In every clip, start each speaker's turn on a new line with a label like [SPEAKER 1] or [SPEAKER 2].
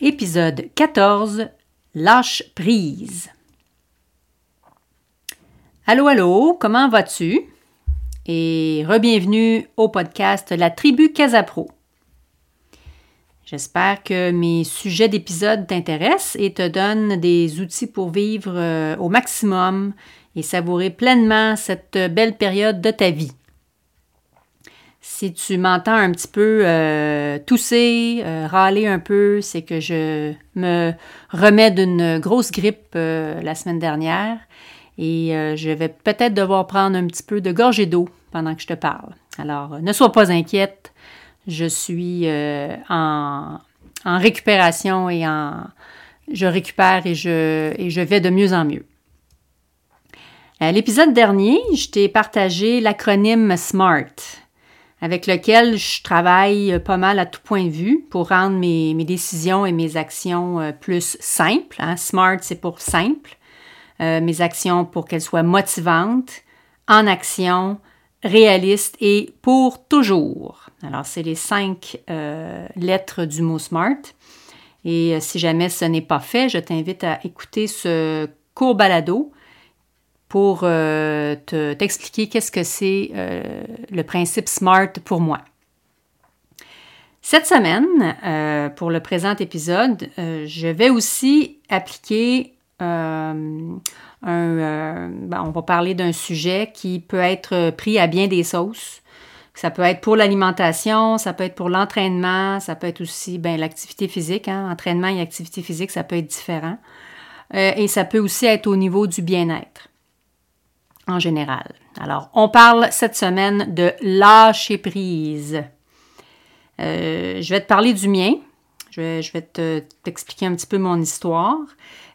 [SPEAKER 1] Épisode 14 Lâche prise. Allô, allô, comment vas-tu? Et re-bienvenue au podcast La Tribu Casapro. J'espère que mes sujets d'épisode t'intéressent et te donnent des outils pour vivre euh, au maximum et savourer pleinement cette belle période de ta vie. Si tu m'entends un petit peu euh, tousser, euh, râler un peu, c'est que je me remets d'une grosse grippe euh, la semaine dernière et je vais peut-être devoir prendre un petit peu de gorgée d'eau pendant que je te parle. Alors, ne sois pas inquiète, je suis en, récupération et en, je récupère et je, et je vais de mieux en mieux. L'épisode dernier, je t'ai partagé l'acronyme SMART avec lequel je travaille pas mal à tout point de vue pour rendre mes, décisions et mes actions euh, plus simples. Hein. Smart, c'est pour simple. Euh, mes actions pour qu'elles soient motivantes, en action, réalistes et pour toujours. Alors, c'est les cinq euh, lettres du mot SMART. Et si jamais ce n'est pas fait, je t'invite à écouter ce court balado pour euh, t'expliquer qu'est-ce que c'est euh, le principe SMART pour moi. Cette semaine, euh, pour le présent épisode, je vais aussi appliquer un, ben, on va parler d'un sujet qui peut être pris à bien des sauces. Ça peut être pour l'alimentation, ça peut être pour l'entraînement, ça peut être aussi ben, l'activité physique. Hein. Entraînement et activité physique, ça peut être différent. et ça peut aussi être au niveau du bien-être en général. Alors, on parle cette semaine de lâcher prise. Euh, je vais te parler du mien. Je vais, te, t'expliquer un petit peu mon histoire.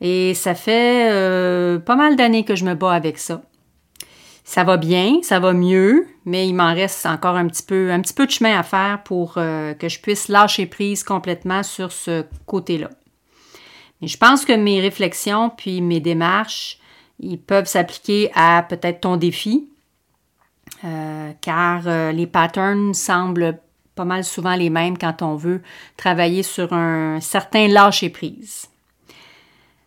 [SPEAKER 1] Et ça fait euh, pas mal d'années que je me bats avec ça. Ça va bien, ça va mieux, mais il m'en reste encore un petit peu, un petit peu de chemin à faire pour euh, que je puisse lâcher prise complètement sur ce côté-là. Mais je pense que mes réflexions puis mes démarches ils peuvent s'appliquer à peut-être ton défi, euh, car euh, les patterns semblent pas mal souvent les mêmes quand on veut travailler sur un certain lâcher-prise.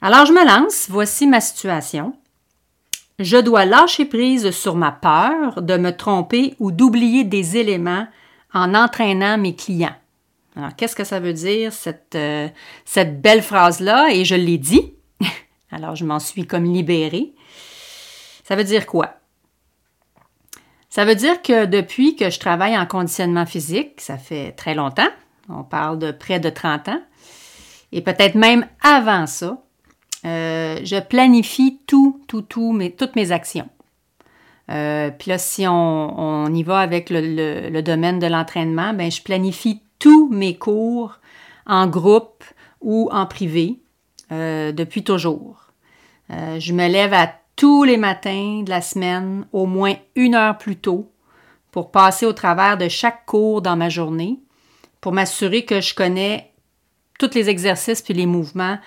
[SPEAKER 1] Alors je me lance, voici ma situation. Je dois lâcher prise sur ma peur de me tromper ou d'oublier des éléments en entraînant mes clients. Alors, qu'est-ce que ça veut dire, cette, euh, cette belle phrase-là? Et je l'ai dit, alors, je m'en suis comme libérée. Ça veut dire quoi? Ça veut dire que depuis que je travaille en conditionnement physique, ça fait très longtemps, on parle de près de 30 ans, et peut-être même avant ça, euh, je planifie tout, tout, tout, mes, toutes mes actions. Euh, puis là, si on, y va avec le, domaine de l'entraînement, ben, je planifie tous mes cours en groupe ou en privé euh, depuis toujours. Euh, je me lève à tous les matins de la semaine, au moins une heure plus tôt, pour passer au travers de chaque cours dans ma journée, pour m'assurer que je connais tous les exercices puis les mouvements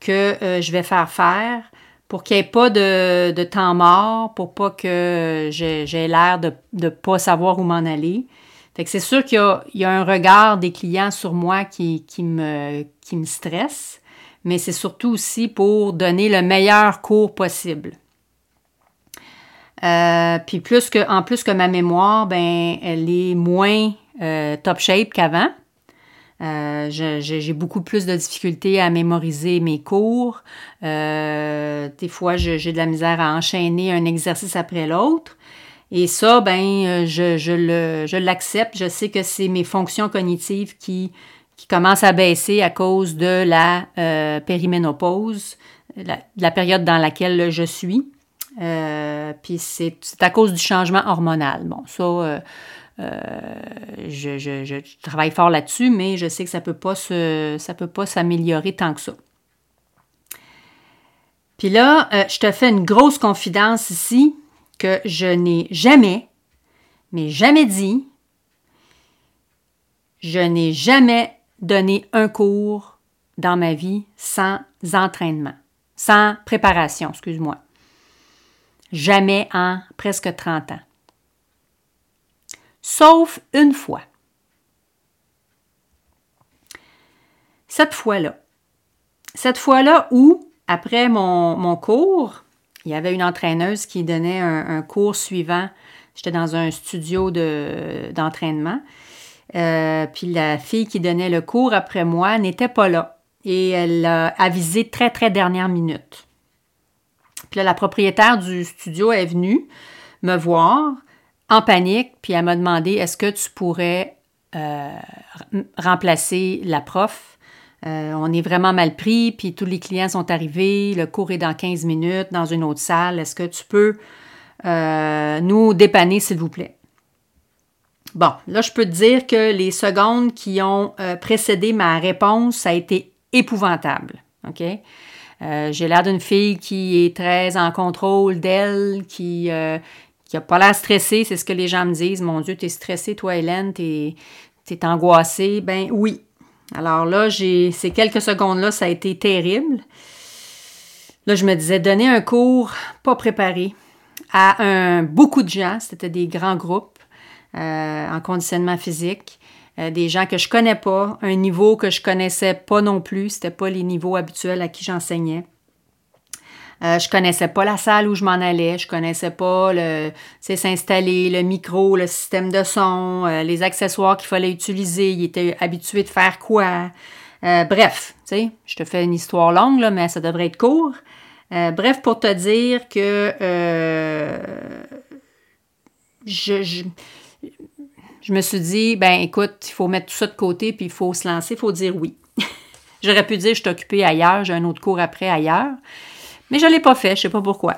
[SPEAKER 1] que euh, je vais faire faire, pour qu'il n'y ait pas de, temps mort, pour pas que j'ai l'air de ne pas savoir où m'en aller. Fait que c'est sûr qu'il y, a un regard des clients sur moi qui, me, qui me stresse mais c'est surtout aussi pour donner le meilleur cours possible. Euh, puis plus que, en plus que ma mémoire, ben, elle est moins euh, top shape qu'avant. Euh, j'ai beaucoup plus de difficultés à mémoriser mes cours. des fois, j'ai de la misère à enchaîner un exercice après l'autre. Et ça, ben, je, l'accepte. Je sais que c'est mes fonctions cognitives qui qui commence à baisser à cause de la euh, périménopause, la, la, période dans laquelle je suis. Euh, puis c'est à cause du changement hormonal. Bon, ça, euh, je, travaille fort là-dessus, mais je sais que ça peut pas peut pas s'améliorer tant que ça. Puis là, je te fais une grosse confidence ici que je n'ai jamais, mais jamais dit, je n'ai jamais donné un cours dans ma vie sans entraînement, sans préparation, excuse-moi. Jamais en presque 30 ans. Sauf une fois. Cette fois-là. Cette fois-là où, après mon, cours, il y avait une entraîneuse qui donnait un, cours suivant. J'étais dans un studio d'entraînement. Euh, puis la fille qui donnait le cours après moi n'était pas là. Et elle a avisé très, très dernière minute. Puis là, la propriétaire du studio est venue me voir en panique, puis elle m'a demandé est-ce que tu pourrais euh, remplacer la prof? Euh, on est vraiment mal pris, puis tous les clients sont arrivés, le cours est dans 15 minutes dans une autre salle. Est-ce que tu peux nous dépanner, s'il vous plaît? Bon, là, je peux te dire que les secondes qui ont euh, précédé ma réponse, ça a été épouvantable. OK? Euh, j'ai l'air d'une fille qui est très en contrôle d'elle, qui n'a euh, pas l'air stressée, c'est ce que les gens me disent. Mon Dieu, tu es stressée, toi, Hélène, tu es, angoissée. Ben oui. Alors là, ces quelques secondes-là, ça a été terrible. Là, je me disais, donner un cours pas préparé à un, beaucoup de gens, c'était des grands groupes. Euh, en conditionnement physique. Euh, des gens que je connais pas, un niveau que je connaissais pas non plus, c'était pas les niveaux habituels à qui j'enseignais. Euh, je connaissais pas la salle où je m'en allais, je connaissais pas le s'installer, le micro, le système de son, les accessoires qu'il fallait utiliser, il était habitué de faire quoi? bref, tu sais, je te fais une histoire longue, là, mais ça devrait être court. bref, pour te dire que je me suis dit, ben écoute, il faut mettre tout ça de côté, puis il faut se lancer, il faut dire oui. J'aurais pu dire, je suis occupée ailleurs, j'ai un autre cours après ailleurs, mais je ne l'ai pas fait, je ne sais pas pourquoi.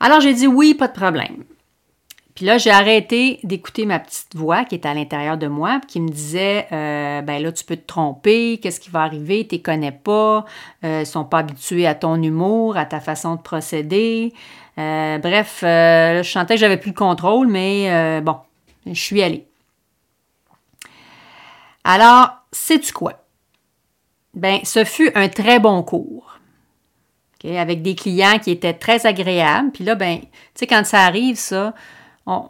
[SPEAKER 1] Alors j'ai dit oui, pas de problème. Puis là, j'ai arrêté d'écouter ma petite voix qui était à l'intérieur de moi, qui me disait euh, ben là, tu peux te tromper, qu'est-ce qui va arriver, tu connais pas, euh, ils sont pas habitués à ton humour, à ta façon de procéder. Euh, bref, euh, je sentais que j'avais plus le contrôle, mais euh, bon, je suis allée. Alors, sais-tu quoi? Ben, ce fut un très bon cours. avec des clients qui étaient très agréables. Puis là, ben, tu sais, quand ça arrive, ça,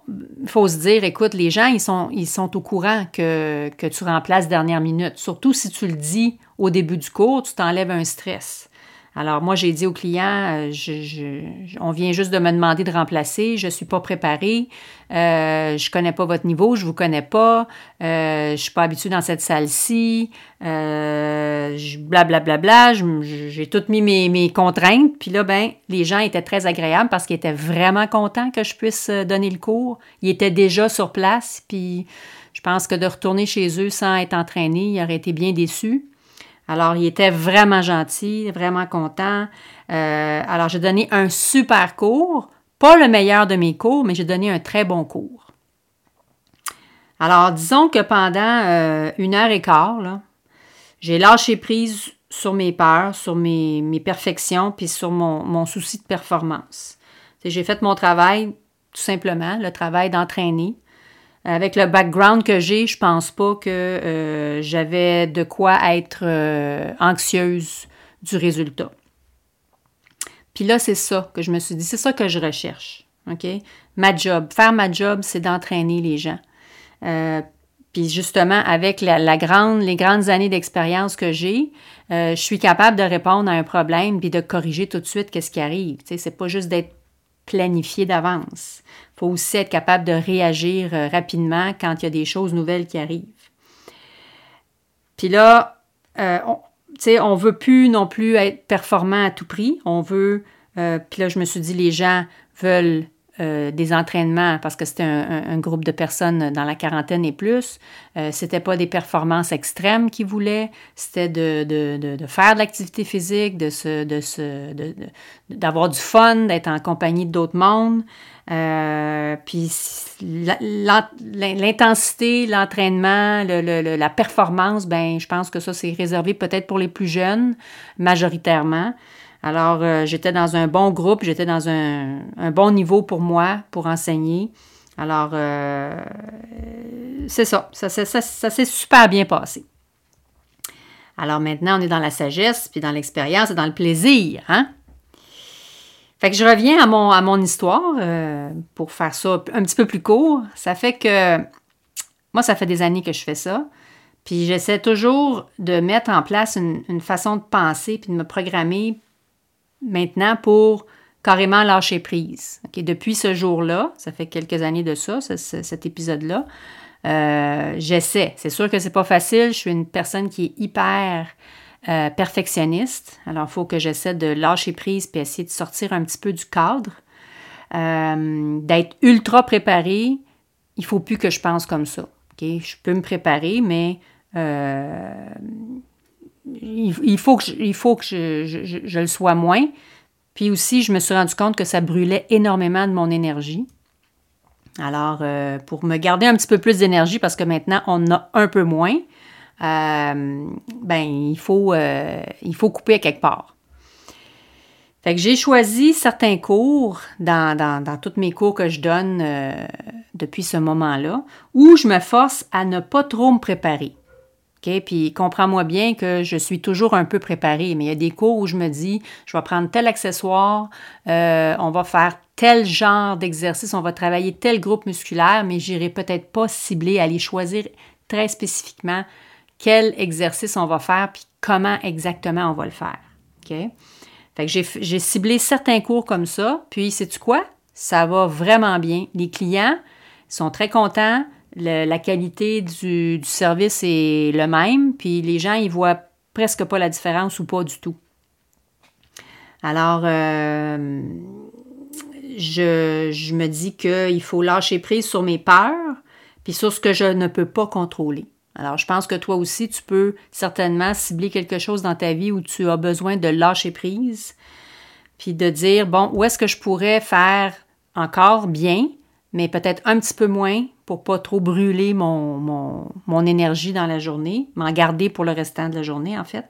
[SPEAKER 1] il faut se dire, écoute, les gens, ils sont, ils sont au courant que, que tu remplaces dernière minute. Surtout si tu le dis au début du cours, tu t'enlèves un stress. Alors moi, j'ai dit au client, euh, on vient juste de me demander de remplacer, je ne suis pas préparée, euh, je ne connais pas votre niveau, je ne vous connais pas, euh, je ne suis pas habituée dans cette salle-ci, blablabla, bla, j'ai toutes mis mes, contraintes. Puis là, ben, les gens étaient très agréables parce qu'ils étaient vraiment contents que je puisse donner le cours. Ils étaient déjà sur place, puis je pense que de retourner chez eux sans être entraînés, ils auraient été bien déçus. Alors, il était vraiment gentil, vraiment content. Euh, alors, j'ai donné un super cours, pas le meilleur de mes cours, mais j'ai donné un très bon cours. Alors, disons que pendant euh, une heure et quart, j'ai lâché prise sur mes peurs, sur mes, perfections, puis sur mon, mon souci de performance. J'ai fait mon travail, tout simplement, le travail d'entraîner. Avec le background que j'ai, je pense pas que euh, j'avais de quoi être euh, anxieuse du résultat. Puis là, c'est ça que je me suis dit, c'est ça que je recherche. OK? Ma job, faire ma job, c'est d'entraîner les gens. Euh, puis justement, avec la, grande, les grandes années d'expérience que j'ai, je suis capable de répondre à un problème puis de corriger tout de suite qu'est-ce qui arrive. Tu sais, c'est pas juste d'être planifié d'avance. Faut aussi être capable de réagir euh, rapidement quand il y a des choses nouvelles qui arrivent. Puis là, euh, on ne veut plus non plus être performant à tout prix. On veut, euh, puis là, je me suis dit, les gens veulent euh, des entraînements, parce que c'était un, groupe de personnes dans la quarantaine et plus, euh, c'était pas des performances extrêmes qu'ils voulaient, c'était de, faire de l'activité physique, de d'avoir du fun, d'être en compagnie d'autres mondes. Euh, puis l'intensité, l'entraînement, le, la performance, ben je pense que ça c'est réservé peut-être pour les plus jeunes majoritairement. Alors, euh, j'étais dans un bon groupe, j'étais dans un, bon niveau pour moi, pour enseigner. Alors, euh, c'est ça, ça, s'est super bien passé. Alors maintenant, on est dans la sagesse, puis dans l'expérience et dans le plaisir. Hein? Fait que je reviens à mon, à mon histoire euh, pour faire ça un petit peu plus court. Ça fait que moi, ça fait des années que je fais ça. Puis j'essaie toujours de mettre en place une, façon de penser puis de me programmer maintenant pour carrément lâcher prise. Depuis ce jour-là, ça fait quelques années de ça, cet épisode-là, euh, j'essaie. C'est sûr que c'est pas facile. Je suis une personne qui est hyper euh, perfectionniste. Alors, il faut que j'essaie de lâcher prise puis essayer de sortir un petit peu du cadre, euh, d'être ultra préparé. Il faut plus que je pense comme ça. Je peux me préparer, mais il, faut que, je, je, le sois moins. Puis aussi, je me suis rendu compte que ça brûlait énormément de mon énergie. Alors, euh, pour me garder un petit peu plus d'énergie, parce que maintenant, on en a un peu moins, euh, ben, il faut, euh, il faut couper à quelque part. Fait que j'ai choisi certains cours dans, dans, tous mes cours que je donne depuis ce moment-là, où je me force à ne pas trop me préparer. Puis comprends-moi bien que je suis toujours un peu préparée, mais il y a des cours où je me dis, je vais prendre tel accessoire, euh, on va faire tel genre d'exercice, on va travailler tel groupe musculaire, mais j'irai peut-être pas cibler, aller choisir très spécifiquement quel exercice on va faire, puis comment exactement on va le faire. OK? Fait que j'ai ciblé certains cours comme ça, puis sais-tu quoi? Ça va vraiment bien. Les clients sont très contents la qualité du, service est le même, puis les gens, ils voient presque pas la différence ou pas du tout. Alors, euh, je, me dis qu'il faut lâcher prise sur mes peurs, puis sur ce que je ne peux pas contrôler. Alors, je pense que toi aussi, tu peux certainement cibler quelque chose dans ta vie où tu as besoin de lâcher prise, puis de dire, bon, où est-ce que je pourrais faire encore bien, mais peut-être un petit peu moins pour pas trop brûler mon, mon, énergie dans la journée, m'en garder pour le restant de la journée, en fait.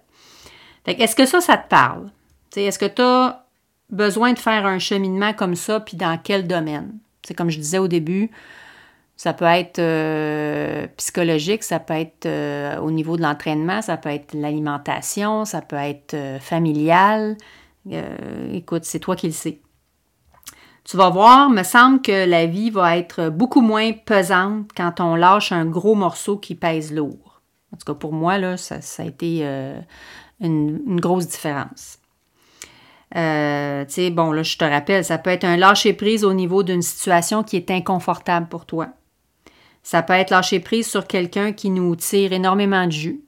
[SPEAKER 1] est-ce que ça, ça te parle? est-ce que tu as besoin de faire un cheminement comme ça, puis dans quel domaine? C'est comme je disais au début, ça peut être euh, psychologique, ça peut être euh, au niveau de l'entraînement, ça peut être l'alimentation, ça peut être euh, familial. écoute, c'est toi qui le sais. Tu vas voir, me semble que la vie va être beaucoup moins pesante quand on lâche un gros morceau qui pèse lourd. En tout cas, pour moi, là, ça, a été une, grosse différence. Tu sais, bon, là, je te rappelle, ça peut être un lâcher-prise au niveau d'une situation qui est inconfortable pour toi. Ça peut être lâcher prise sur quelqu'un qui nous tire énormément de jus.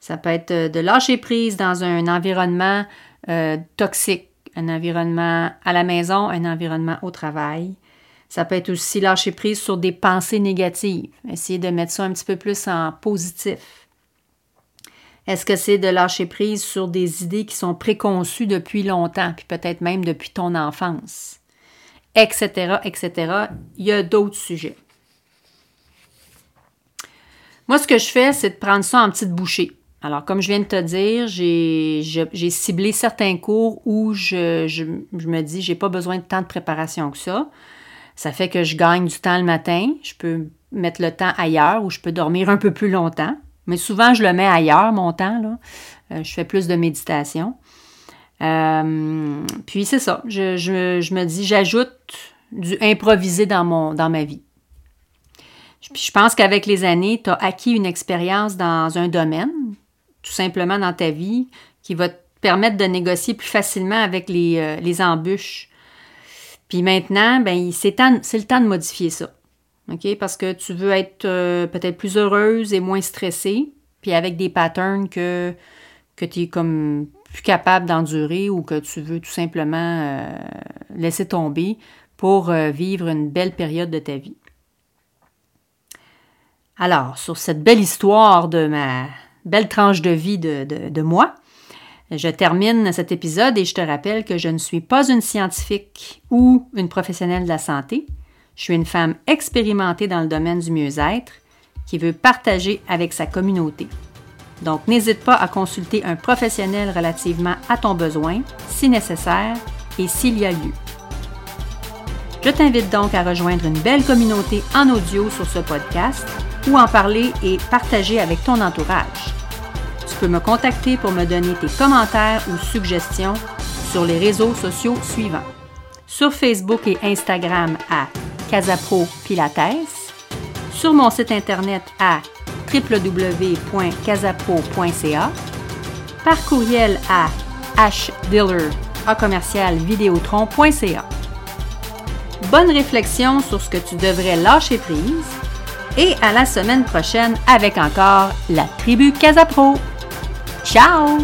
[SPEAKER 1] Ça peut être euh, de lâcher prise dans un environnement toxique un environnement à la maison, un environnement au travail. Ça peut être aussi lâcher prise sur des pensées négatives, essayer de mettre ça un petit peu plus en positif. Est-ce que c'est de lâcher prise sur des idées qui sont préconçues depuis longtemps, puis peut-être même depuis ton enfance, etc., etc. Il y a d'autres sujets. Moi, ce que je fais, c'est de prendre ça en petites bouchées. Alors, comme je viens de te dire, j'ai ciblé certains cours où je, je, je me dis, j'ai pas besoin de tant de préparation que ça. Ça fait que je gagne du temps le matin. Je peux mettre le temps ailleurs ou je peux dormir un peu plus longtemps. Mais souvent, je le mets ailleurs, mon temps. Là. Euh, je fais plus de méditation. Euh, puis c'est ça. Je, je, me dis, j'ajoute du improvisé dans, mon, dans ma vie. Je pense qu'avec les années, tu as acquis une expérience dans un domaine tout simplement dans ta vie qui va te permettre de négocier plus facilement avec les, euh, embûches. Puis maintenant, ben, c'est le temps de modifier ça. OK? Parce que tu veux être euh, peut-être plus heureuse et moins stressée, puis avec des patterns que, que tu es comme plus capable d'endurer ou que tu veux tout simplement euh, laisser tomber pour vivre une belle période de ta vie. Alors, sur cette belle histoire de ma belle tranche de vie de, moi, je termine cet épisode et je te rappelle que je ne suis pas une scientifique ou une professionnelle de la santé. Je suis une femme expérimentée dans le domaine du mieux-être qui veut partager avec sa communauté. Donc, n'hésite pas à consulter un professionnel relativement à ton besoin, si nécessaire et s'il y a lieu. Je t'invite donc à rejoindre une belle communauté en audio sur ce podcast ou en parler et partager avec ton entourage. Peux me contacter pour me donner tes commentaires ou suggestions sur les réseaux sociaux suivants. Sur Facebook et Instagram à Casapro Pilates, sur mon site internet à www.casapro.ca, par courriel à hdiller Bonne réflexion sur ce que tu devrais lâcher prise et à la semaine prochaine avec encore la tribu Casapro. Ciao